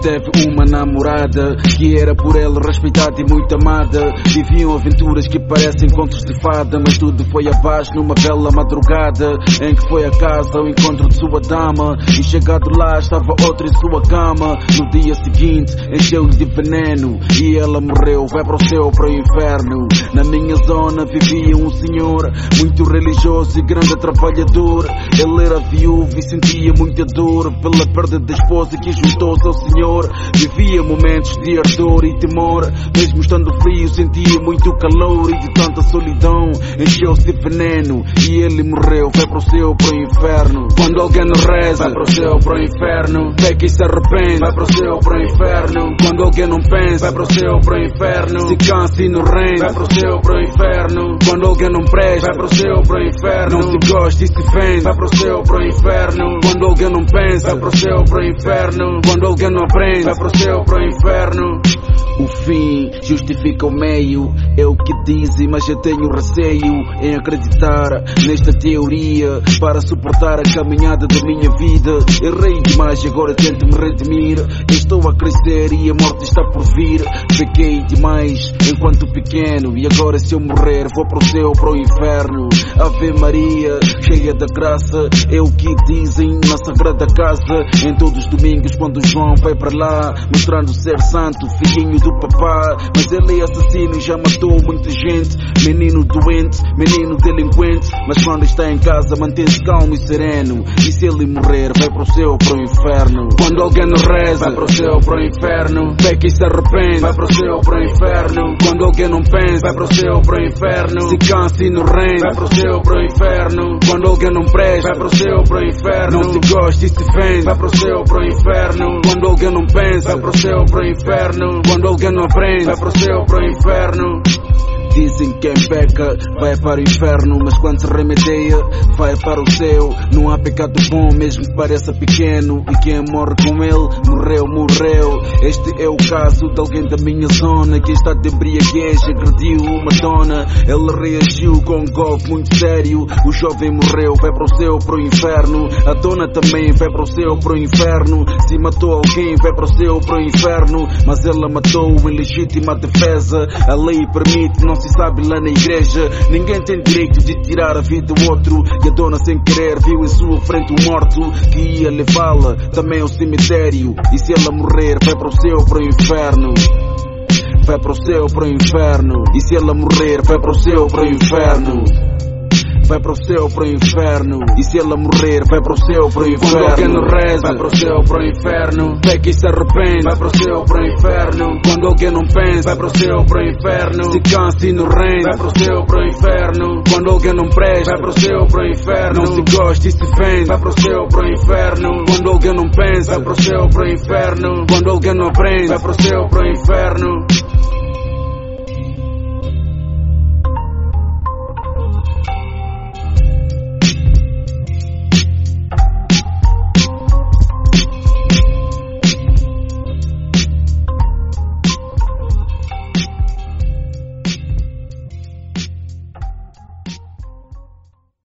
teve uma namorada que era por ela respeitada e muito amada. Viviam aventuras que parecem contos de fada, mas tudo foi abaixo numa bela madrugada em que foi a casa ao encontro de sua dama. E chegado lá estava outra em sua cama. No dia seguinte encheu-lhe de veneno e ela morreu. Vai para o céu, para o inferno. Na minha zona vivia um senhor muito religioso e grande trabalhador. Ele era viúvo e sentia muita dor pela perda da esposa que juntou-se ao Senhor. Vivia momentos de ardor e temor, mesmo estando frio, sentia muito calor e de tanta solidão encheu-se de veneno e ele morreu. Vai para o céu, para o inferno. Quando alguém não reza, vai para o céu, para o inferno. Peca e se arrepende, vai para o céu, para o inferno. Quando alguém não pensa, vai para o céu, para o inferno. Se cansa e não rende, vai para o céu, para o inferno. Quando alguém não presta, vai para o céu, para o inferno. Não se gosta e se vende, vai para o céu, para o inferno. Quando alguém não pensa, vai para o céu, para o inferno. Quando alguém não vai para o céu, para o inferno. O fim justifica o meio, é o que dizem, mas eu tenho receio em acreditar nesta teoria para suportar a caminhada da minha vida. Errei demais agora tento me redimir. Estou a crescer e a morte está por vir. Pequei demais enquanto pequeno e agora se eu morrer vou para o céu, para o inferno. Ave Maria, cheia da graça, é o que dizem na sagrada casa. Em todos os domingos quando João vai para lá, mostrando ser santo, filhinho do papá. Mas ele é assassino e já matou muita gente. Menino doente, menino delinquente. Mas quando está em casa mantém-se calmo e sereno. E se ele morrer, vai para o céu, para o inferno. Quando alguém não reza, vai para o céu, para o inferno. Peca e se arrepende, vai para o céu, para o inferno. Quando alguém não pensa, vai para o céu, para o inferno. Se cansa e não rende, vai para o céu, para o inferno. Quando alguém não presta, vai para o céu, para o inferno. Não se gosta e se vende, vai para o céu, para o inferno. Quando alguém não pensa, vai para o céu, para o inferno. Quando alguém não aprende, vai para o céu, para o inferno. Dizem que quem peca vai para o inferno, mas quando se remedeia, vai para o céu. Não há pecado bom, mesmo que pareça pequeno. E quem morre com ele, morreu, morreu. Este é o caso de alguém da minha zona que está de embriaguez, agrediu uma dona. Ele reagiu com um golpe muito sério. O jovem morreu, vai para o céu, para o inferno. A dona também vai para o céu, para o inferno. Se matou alguém, vai para o céu, para o inferno. Mas ela matou em legítima defesa. A lei permite, não se sabe lá na igreja. Ninguém tem direito de tirar a vida do outro. E a dona, sem querer, viu em sua frente um morto que ia levá-la também ao cemitério. E se ela morrer, vai para o céu, para o inferno. Vai para o céu, para o inferno. E se ela morrer, vai para o céu, para o inferno vai para o céu, para o inferno. E se ela morrer, vai para o céu, para o inferno. Quando alguém não reza, vai para o céu, para o inferno. Peca e se arrepende, vai para o céu, para o inferno. Quando alguém não pensa, vai para o céu, para o inferno. Se cansa e não rende, vai para o céu, para o inferno. Quando alguém não presta, vai para o céu, para o inferno. Não se gosta e se vende, vai para o céu, para o inferno. Quando alguém não pensa, vai para o céu, para o inferno. Quando alguém não aprende, vai para o céu, para o inferno.